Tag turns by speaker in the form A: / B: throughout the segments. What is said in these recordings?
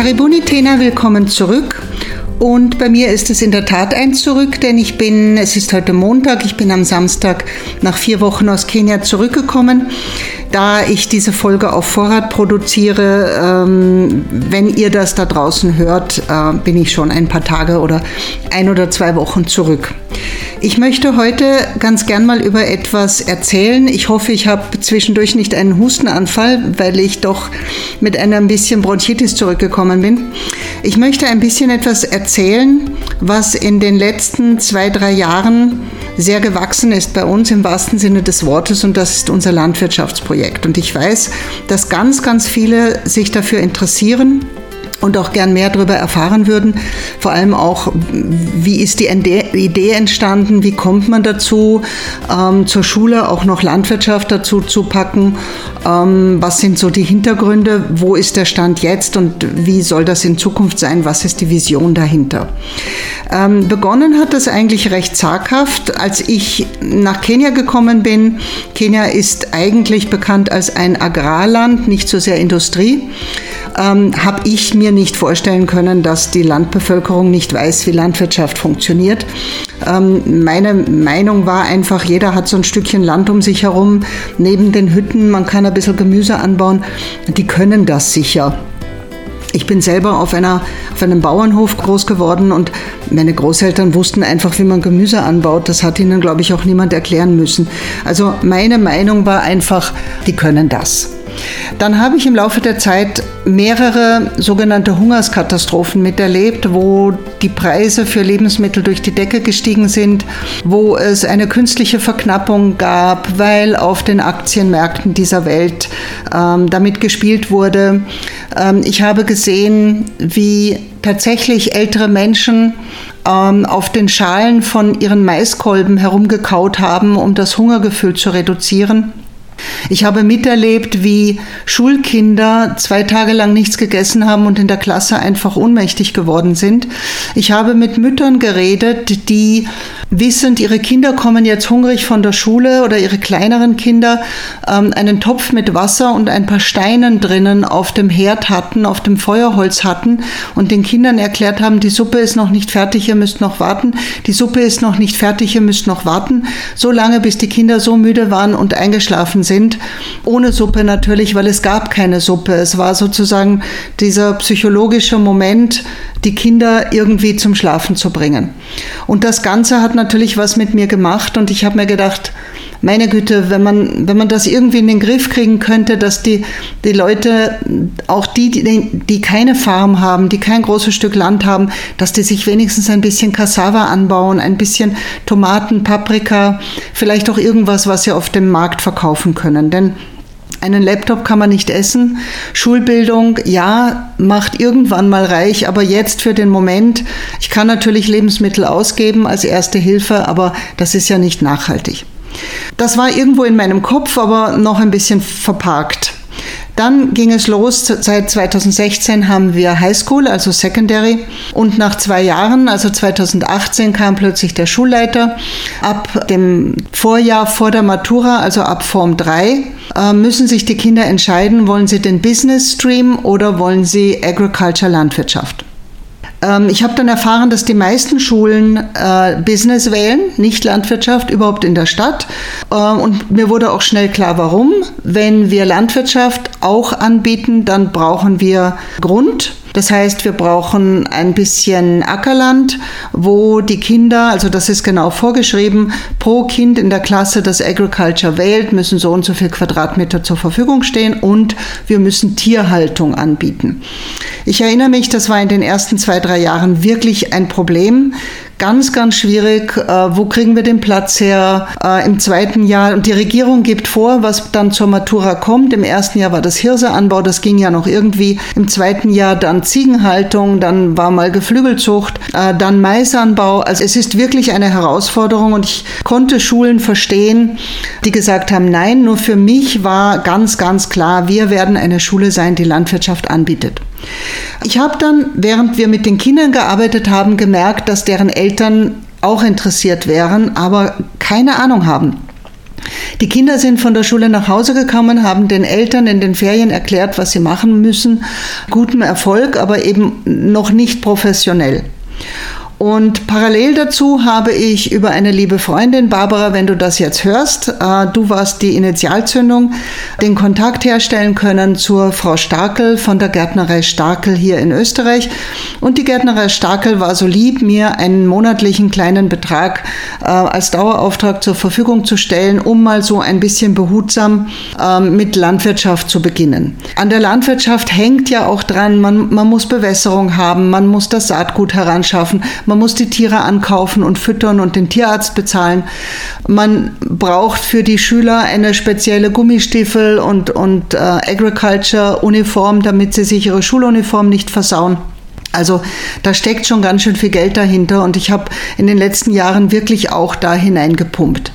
A: Karibuni Tena, willkommen zurück. Und bei mir ist es in der Tat ein Zurück, denn ich bin, es ist heute Montag, ich bin am Samstag nach vier Wochen aus Kenia zurückgekommen. Da ich diese Folge auf Vorrat produziere, ähm, wenn ihr das da draußen hört, äh, bin ich schon ein paar Tage oder ein oder zwei Wochen zurück. Ich möchte heute ganz gern mal über etwas erzählen. Ich hoffe, ich habe zwischendurch nicht einen Hustenanfall, weil ich doch mit einer bisschen Bronchitis zurückgekommen bin. Ich möchte ein bisschen etwas erzählen, was in den letzten zwei, drei Jahren sehr gewachsen ist bei uns im wahrsten Sinne des Wortes und das ist unser Landwirtschaftsprojekt. Und ich weiß, dass ganz, ganz viele sich dafür interessieren und auch gern mehr darüber erfahren würden. Vor allem auch, wie ist die Idee entstanden, wie kommt man dazu, ähm, zur Schule auch noch Landwirtschaft dazu zu packen, ähm, was sind so die Hintergründe, wo ist der Stand jetzt und wie soll das in Zukunft sein, was ist die Vision dahinter. Ähm, begonnen hat das eigentlich recht zaghaft, als ich nach Kenia gekommen bin. Kenia ist eigentlich bekannt als ein Agrarland, nicht so sehr Industrie ähm, habe ich mir nicht vorstellen können, dass die Landbevölkerung nicht weiß, wie Landwirtschaft funktioniert. Ähm, meine Meinung war einfach, jeder hat so ein Stückchen Land um sich herum, neben den Hütten, man kann ein bisschen Gemüse anbauen. Die können das sicher. Ich bin selber auf, einer, auf einem Bauernhof groß geworden und meine Großeltern wussten einfach, wie man Gemüse anbaut. Das hat ihnen, glaube ich, auch niemand erklären müssen. Also meine Meinung war einfach, die können das. Dann habe ich im Laufe der Zeit mehrere sogenannte Hungerskatastrophen miterlebt, wo die Preise für Lebensmittel durch die Decke gestiegen sind, wo es eine künstliche Verknappung gab, weil auf den Aktienmärkten dieser Welt ähm, damit gespielt wurde. Ähm, ich habe gesehen, wie tatsächlich ältere Menschen ähm, auf den Schalen von ihren Maiskolben herumgekaut haben, um das Hungergefühl zu reduzieren. Ich habe miterlebt, wie Schulkinder zwei Tage lang nichts gegessen haben und in der Klasse einfach ohnmächtig geworden sind. Ich habe mit Müttern geredet, die wissend, ihre Kinder kommen jetzt hungrig von der Schule oder ihre kleineren Kinder ähm, einen Topf mit Wasser und ein paar Steinen drinnen auf dem Herd hatten, auf dem Feuerholz hatten und den Kindern erklärt haben, die Suppe ist noch nicht fertig, ihr müsst noch warten, die Suppe ist noch nicht fertig, ihr müsst noch warten, so lange, bis die Kinder so müde waren und eingeschlafen sind. Ohne Suppe natürlich, weil es gab keine Suppe. Es war sozusagen dieser psychologische Moment, die Kinder irgendwie zum Schlafen zu bringen. Und das Ganze hat natürlich was mit mir gemacht und ich habe mir gedacht, meine Güte, wenn man, wenn man das irgendwie in den Griff kriegen könnte, dass die, die Leute, auch die, die, die keine Farm haben, die kein großes Stück Land haben, dass die sich wenigstens ein bisschen Cassava anbauen, ein bisschen Tomaten, Paprika, vielleicht auch irgendwas, was sie auf dem Markt verkaufen können. Denn einen Laptop kann man nicht essen. Schulbildung, ja, macht irgendwann mal reich, aber jetzt für den Moment, ich kann natürlich Lebensmittel ausgeben als erste Hilfe, aber das ist ja nicht nachhaltig. Das war irgendwo in meinem Kopf, aber noch ein bisschen verparkt. Dann ging es los. Seit 2016 haben wir Highschool, also Secondary. Und nach zwei Jahren, also 2018, kam plötzlich der Schulleiter. Ab dem Vorjahr vor der Matura, also ab Form 3, äh, müssen sich die Kinder entscheiden, wollen sie den Business Stream oder wollen sie Agriculture Landwirtschaft. Ähm, ich habe dann erfahren, dass die meisten Schulen äh, Business wählen, nicht Landwirtschaft, überhaupt in der Stadt. Äh, und mir wurde auch schnell klar, warum. Wenn wir Landwirtschaft auch anbieten, dann brauchen wir Grund. Das heißt, wir brauchen ein bisschen Ackerland, wo die Kinder, also das ist genau vorgeschrieben, pro Kind in der Klasse, das Agriculture wählt, müssen so und so viel Quadratmeter zur Verfügung stehen und wir müssen Tierhaltung anbieten. Ich erinnere mich, das war in den ersten zwei, drei Jahren wirklich ein Problem ganz, ganz schwierig. Äh, wo kriegen wir den Platz her? Äh, Im zweiten Jahr, und die Regierung gibt vor, was dann zur Matura kommt. Im ersten Jahr war das Hirseanbau, das ging ja noch irgendwie. Im zweiten Jahr dann Ziegenhaltung, dann war mal Geflügelzucht, äh, dann Maisanbau. Also es ist wirklich eine Herausforderung und ich konnte Schulen verstehen, die gesagt haben, nein, nur für mich war ganz, ganz klar, wir werden eine Schule sein, die Landwirtschaft anbietet. Ich habe dann, während wir mit den Kindern gearbeitet haben, gemerkt, dass deren Eltern auch interessiert wären, aber keine Ahnung haben. Die Kinder sind von der Schule nach Hause gekommen, haben den Eltern in den Ferien erklärt, was sie machen müssen. Gutem Erfolg, aber eben noch nicht professionell. Und parallel dazu habe ich über eine liebe Freundin, Barbara, wenn du das jetzt hörst, äh, du warst die Initialzündung, den Kontakt herstellen können zur Frau Starkel von der Gärtnerei Starkel hier in Österreich. Und die Gärtnerei Starkel war so lieb, mir einen monatlichen kleinen Betrag äh, als Dauerauftrag zur Verfügung zu stellen, um mal so ein bisschen behutsam äh, mit Landwirtschaft zu beginnen. An der Landwirtschaft hängt ja auch dran, man, man muss Bewässerung haben, man muss das Saatgut heranschaffen, man muss die Tiere ankaufen und füttern und den Tierarzt bezahlen. Man braucht für die Schüler eine spezielle Gummistiefel und, und äh, Agriculture-Uniform, damit sie sich ihre Schuluniform nicht versauen. Also da steckt schon ganz schön viel Geld dahinter und ich habe in den letzten Jahren wirklich auch da hineingepumpt.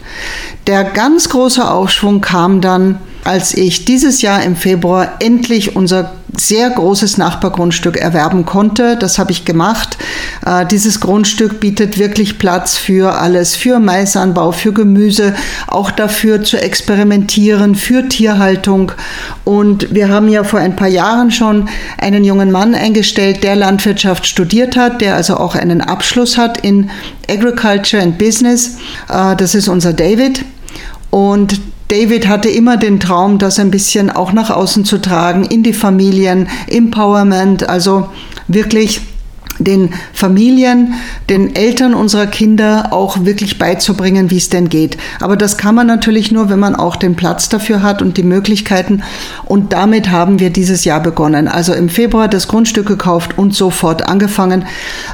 A: Der ganz große Aufschwung kam dann, als ich dieses Jahr im Februar endlich unser sehr großes Nachbargrundstück erwerben konnte. Das habe ich gemacht. Äh, dieses Grundstück bietet wirklich Platz für alles, für Maisanbau, für Gemüse, auch dafür zu experimentieren, für Tierhaltung. Und wir haben ja vor ein paar Jahren schon einen jungen Mann eingestellt, der Landwirtschaft studiert hat, der also auch einen Abschluss hat in Agriculture and Business. Äh, das ist unser David. Und David hatte immer den Traum, das ein bisschen auch nach außen zu tragen, in die Familien, Empowerment, also wirklich den Familien, den Eltern unserer Kinder auch wirklich beizubringen, wie es denn geht. Aber das kann man natürlich nur, wenn man auch den Platz dafür hat und die Möglichkeiten. Und damit haben wir dieses Jahr begonnen. Also im Februar das Grundstück gekauft und sofort angefangen.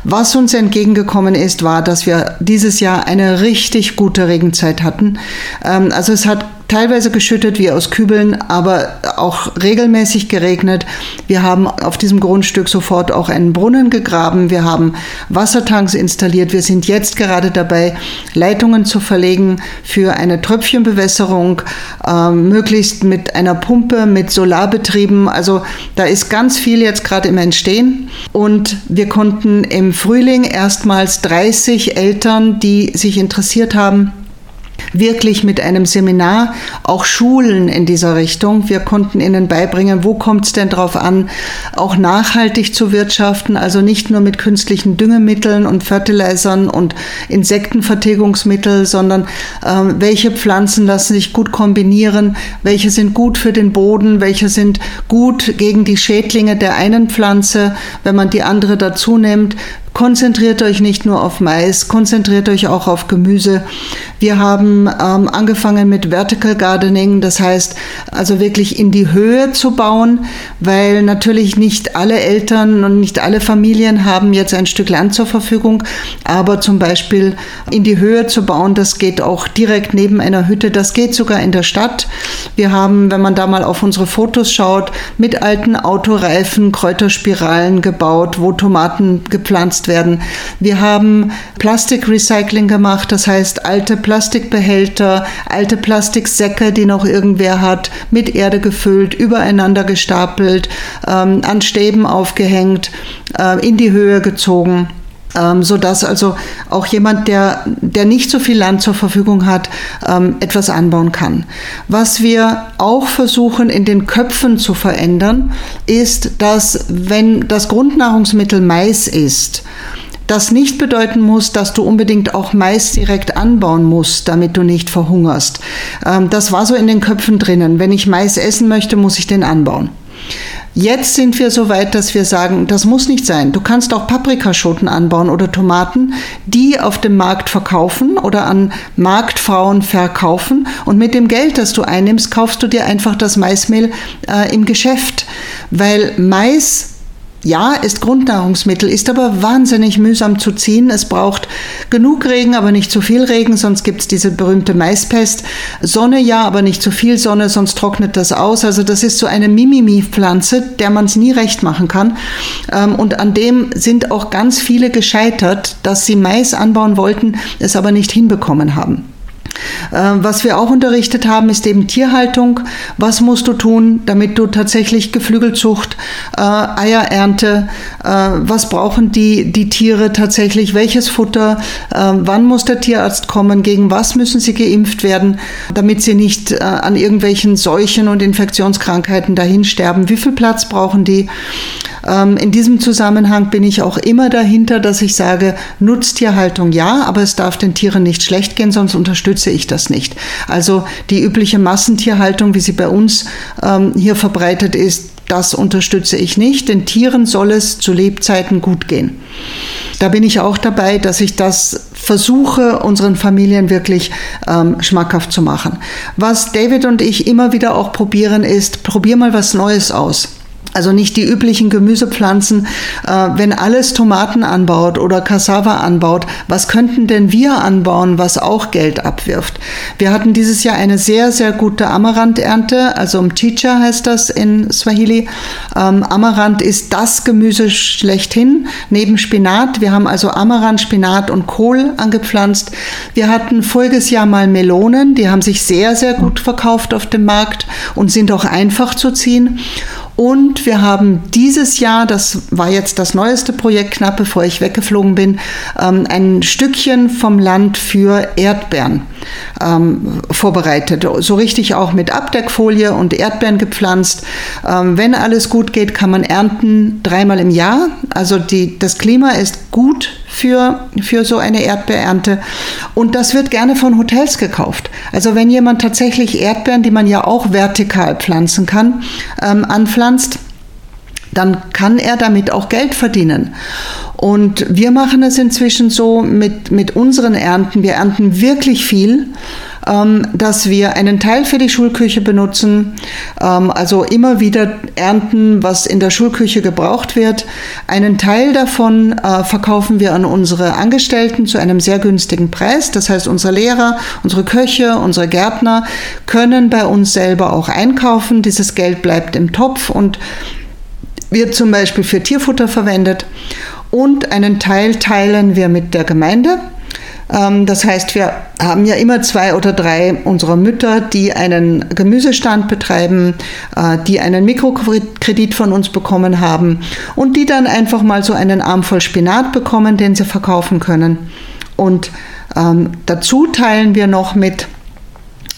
A: Was uns entgegengekommen ist, war, dass wir dieses Jahr eine richtig gute Regenzeit hatten. Ähm, also es hat teilweise geschüttet wie aus Kübeln, aber auch regelmäßig geregnet. Wir haben auf diesem Grundstück sofort auch einen Brunnen gegraben. Wir haben Wassertanks installiert. Wir sind jetzt gerade dabei, Leitungen zu verlegen für eine Tröpfchenbewässerung, äh, möglichst mit einer Pumpe, mit Solarbetrieben. Also da ist ganz viel jetzt gerade im Entstehen. Und wir konnten im Frühling erstmals 30 Eltern, die sich interessiert haben, wirklich mit einem Seminar auch schulen in dieser Richtung. Wir konnten ihnen beibringen, wo kommt es denn darauf an, auch nachhaltig zu wirtschaften, also nicht nur mit künstlichen Düngemitteln und Fertilizern und Insektenvertilgungsmitteln, sondern äh, welche Pflanzen lassen sich gut kombinieren, welche sind gut für den Boden, welche sind gut gegen die Schädlinge der einen Pflanze, wenn man die andere dazu nimmt, Konzentriert euch nicht nur auf Mais, konzentriert euch auch auf Gemüse. Wir haben ähm, angefangen mit Vertical Gardening, das heißt also wirklich in die Höhe zu bauen, weil natürlich nicht alle Eltern und nicht alle Familien haben jetzt ein Stück Land zur Verfügung, aber zum Beispiel in die Höhe zu bauen, das geht auch direkt neben einer Hütte, das geht sogar in der Stadt. Wir haben, wenn man da mal auf unsere Fotos schaut, mit alten Autoreifen Kräuterspiralen gebaut, wo Tomaten gepflanzt genutzt werden. Wir haben Plastikrecycling gemacht, das heißt alte Plastikbehälter, alte Plastiksäcke, die noch irgendwer hat, mit Erde gefüllt, übereinander gestapelt, ähm, an Stäben aufgehängt, äh, in die Höhe gezogen ähm, so dass also auch jemand, der, der nicht so viel Land zur Verfügung hat, ähm, etwas anbauen kann. Was wir auch versuchen in den Köpfen zu verändern, ist, dass wenn das Grundnahrungsmittel Mais ist, das nicht bedeuten muss, dass du unbedingt auch Mais direkt anbauen musst, damit du nicht verhungerst. Ähm, das war so in den Köpfen drinnen. Wenn ich Mais essen möchte, muss ich den anbauen. Jetzt sind wir so weit, dass wir sagen, das muss nicht sein. Du kannst auch Paprikaschoten anbauen oder Tomaten, die auf dem Markt verkaufen oder an Marktfrauen verkaufen. Und mit dem Geld, das du einnimmst, kaufst du dir einfach das Maismehl äh, im Geschäft. Weil Mais ja, ist Grundnahrungsmittel, ist aber wahnsinnig mühsam zu ziehen. Es braucht genug Regen, aber nicht zu viel Regen, sonst gibt es diese berühmte Maispest. Sonne ja, aber nicht zu viel Sonne, sonst trocknet das aus. Also das ist so eine Mimimi-Pflanze, der man es nie recht machen kann. Ähm, und an dem sind auch ganz viele gescheitert, dass sie Mais anbauen wollten, es aber nicht hinbekommen haben. Äh, was wir auch unterrichtet haben, ist eben Tierhaltung. Was musst du tun, damit du tatsächlich Geflügelzucht, äh, Eierernte, äh, was brauchen die, die Tiere tatsächlich, welches Futter, äh, wann muss der Tierarzt kommen, gegen was müssen sie geimpft werden, damit sie nicht äh, an irgendwelchen Seuchen und Infektionskrankheiten dahin sterben, wie viel Platz brauchen die. Ähm, in diesem Zusammenhang bin ich auch immer dahinter, dass ich sage, Nutztierhaltung ja, aber es darf den Tieren nicht schlecht gehen, sonst unterstütze ich das nicht. Also die übliche Massentierhaltung, wie sie bei uns ähm, hier verbreitet ist, das unterstütze ich nicht. Den Tieren soll es zu Lebzeiten gut gehen. Da bin ich auch dabei, dass ich das versuche, unseren Familien wirklich ähm, schmackhaft zu machen. Was David und ich immer wieder auch probieren, ist, probier mal was Neues aus. Also nicht die üblichen Gemüsepflanzen. Äh, wenn alles Tomaten anbaut oder Cassava anbaut, was könnten denn wir anbauen, was auch Geld abwirft? Wir hatten dieses Jahr eine sehr, sehr gute Amaranth-Ernte, also Mchicha heißt das in Swahili. Ähm, Amaranth ist das Gemüse schlechthin, neben Spinat. Wir haben also Amaranth, Spinat und Kohl angepflanzt. Wir hatten voriges Jahr mal Melonen, die haben sich sehr, sehr gut verkauft auf dem Markt und sind auch einfach zu ziehen. Und wir haben dieses Jahr, das war jetzt das neueste Projekt, knapp bevor ich weggeflogen bin, ähm, ein Stückchen vom Land für Erdbeeren ähm, vorbereitet. So richtig auch mit Abdeckfolie und Erdbeeren gepflanzt. Ähm, wenn alles gut geht, kann man ernten dreimal im Jahr. Also die, das Klima ist gut für, für so eine Erdbeerernte. Und das wird gerne von Hotels gekauft. Also wenn jemand tatsächlich Erdbeeren, die man ja auch vertikal pflanzen kann, ähm, anpflanzt, dann kann er damit auch Geld verdienen. Und wir machen es inzwischen so mit, mit unseren Ernten. Wir ernten wirklich viel dass wir einen Teil für die Schulküche benutzen, ähm, also immer wieder ernten, was in der Schulküche gebraucht wird. Einen Teil davon äh, verkaufen wir an unsere Angestellten zu einem sehr günstigen Preis. Das heißt, unsere Lehrer, unsere Köche, unsere Gärtner können bei uns selber auch einkaufen. Dieses Geld bleibt im Topf und wird zum Beispiel für Tierfutter verwendet. Und einen Teil teilen wir mit der Gemeinde. Ähm, das heißt, wir haben ja immer zwei oder drei unserer Mütter, die einen Gemüsestand betreiben, äh, die einen Mikrokredit von uns bekommen haben und die dann einfach mal so einen Arm voll Spinat bekommen, den sie verkaufen können. Und ähm, dazu teilen wir noch mit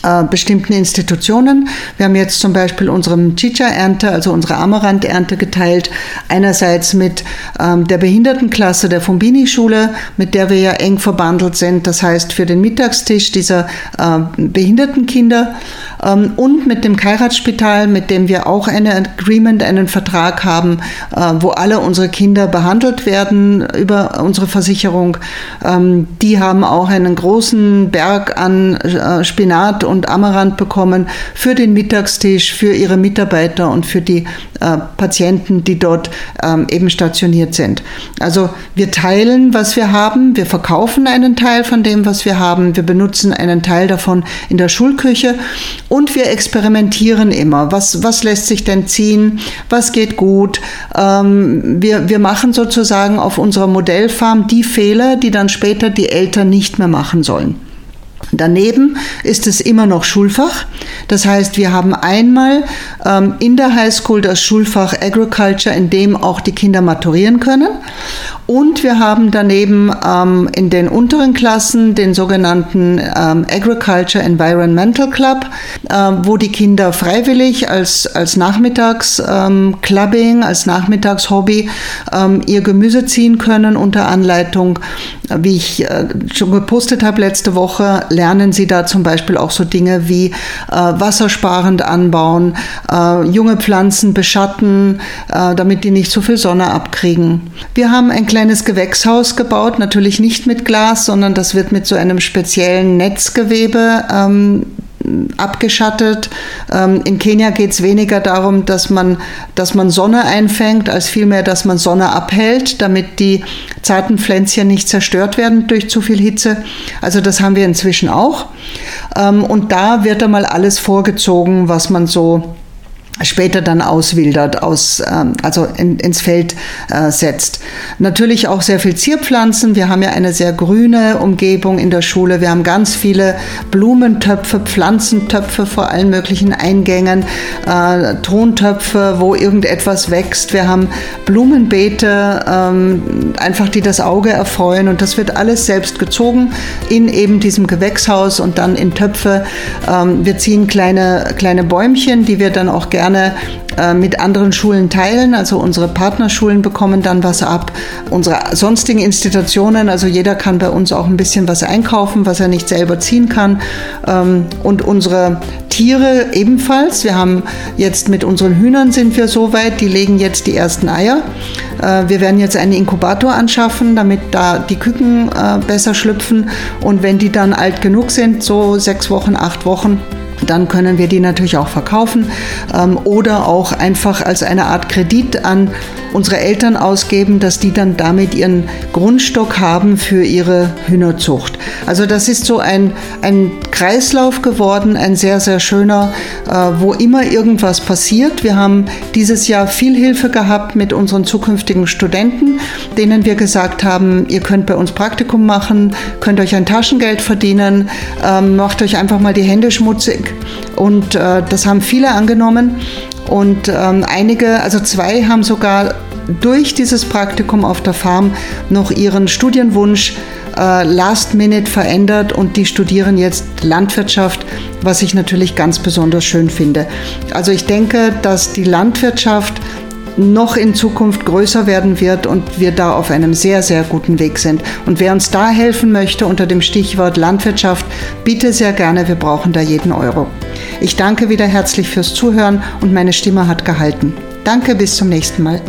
A: äh, bestimmten Institutionen. Wir haben jetzt zum Beispiel unsere Chicha-Ernte, also unsere Amaranth-Ernte geteilt. Einerseits mit ähm, der Behindertenklasse der Fombini-Schule, mit der wir ja eng verbandelt sind. Das heißt für den Mittagstisch dieser äh, Behindertenkinder ähm, und mit dem Kairatspital, mit dem wir auch ein Agreement, einen Vertrag haben, äh, wo alle unsere Kinder behandelt werden über unsere Versicherung. Ähm, die haben auch einen großen Berg an äh, Spinat und Amaranth bekommen für den Mittagstisch, für ihre Mitarbeiter und für die äh, Patienten, die dort ähm, eben stationiert sind. Also wir teilen, was wir haben, wir verkaufen einen Teil von dem, was wir haben, wir benutzen einen Teil davon in der Schulküche und wir experimentieren immer. Was, was lässt sich denn ziehen? Was geht gut? Ähm, wir, wir machen sozusagen auf unserer Modellfarm die Fehler, die dann später die Eltern nicht mehr machen sollen. Daneben ist es immer noch Schulfach. Das heißt, wir haben einmal ähm, in der Highschool das Schulfach Agriculture, in dem auch die Kinder maturieren können. Und wir haben daneben ähm, in den unteren Klassen den sogenannten ähm, Agriculture Environmental Club, äh, wo die Kinder freiwillig als, als Nachmittagsclubbing, ähm, als Nachmittagshobby ähm, ihr Gemüse ziehen können unter Anleitung. Wie ich äh, schon gepostet habe letzte Woche, lernen sie da zum Beispiel auch so Dinge wie äh, wassersparend anbauen, äh, junge Pflanzen beschatten, äh, damit die nicht zu viel Sonne abkriegen. Wir haben ein kleines Gewächshaus gebaut, natürlich nicht mit Glas, sondern das wird mit so einem speziellen Netzgewebe ähm, abgeschattet. Ähm, in Kenia geht es weniger darum, dass man, dass man Sonne einfängt, als vielmehr, dass man Sonne abhält, damit die zarten Pflänzchen nicht zerstört werden durch zu viel Hitze. Also das haben wir inzwischen auch. Ähm, und da wird einmal alles vorgezogen, was man so später dann auswildert, aus, ähm, also in, ins Feld äh, setzt. Natürlich auch sehr viel Zierpflanzen. Wir haben ja eine sehr grüne Umgebung in der Schule. Wir haben ganz viele Blumentöpfe, Pflanzentöpfe vor allen möglichen Eingängen, äh, Tontöpfe, wo irgendetwas wächst. Wir haben Blumenbeete, ähm, einfach die das Auge erfreuen und das wird alles selbst gezogen in eben diesem Gewächshaus und dann in Töpfe. Ähm, wir ziehen kleine, kleine Bäumchen, die wir dann auch gerne gerne äh, mit anderen Schulen teilen. Also unsere Partnerschulen bekommen dann was ab. Unsere sonstigen Institutionen, also jeder kann bei uns auch ein bisschen was einkaufen, was er nicht selber ziehen kann. Ähm, und unsere Tiere ebenfalls. Wir haben jetzt mit unseren Hühnern sind wir so weit, die legen jetzt die ersten Eier. Äh, wir werden jetzt einen Inkubator anschaffen, damit da die Küken äh, besser schlüpfen. Und wenn die dann alt genug sind, so sechs Wochen, acht Wochen, dann können wir die natürlich auch verkaufen ähm, oder auch einfach als eine Art Kredit an unsere Eltern ausgeben, dass die dann damit ihren Grundstock haben für ihre Hühnerzucht. Also das ist so ein, ein Kreislauf geworden, ein sehr, sehr schöner, äh, wo immer irgendwas passiert. Wir haben dieses Jahr viel Hilfe gehabt mit unseren zukünftigen Studenten, denen wir gesagt haben, ihr könnt bei uns Praktikum machen, könnt euch ein Taschengeld verdienen, ähm, macht euch einfach mal die Hände schmutzig. Und äh, das haben viele angenommen. Und ähm, einige, also zwei haben sogar durch dieses Praktikum auf der Farm noch ihren Studienwunsch äh, last minute verändert und die studieren jetzt Landwirtschaft, was ich natürlich ganz besonders schön finde. Also ich denke, dass die Landwirtschaft noch in Zukunft größer werden wird und wir da auf einem sehr, sehr guten Weg sind. Und wer uns da helfen möchte unter dem Stichwort Landwirtschaft, bitte sehr gerne, wir brauchen da jeden Euro. Ich danke wieder herzlich fürs Zuhören und meine Stimme hat gehalten. Danke, bis zum nächsten Mal.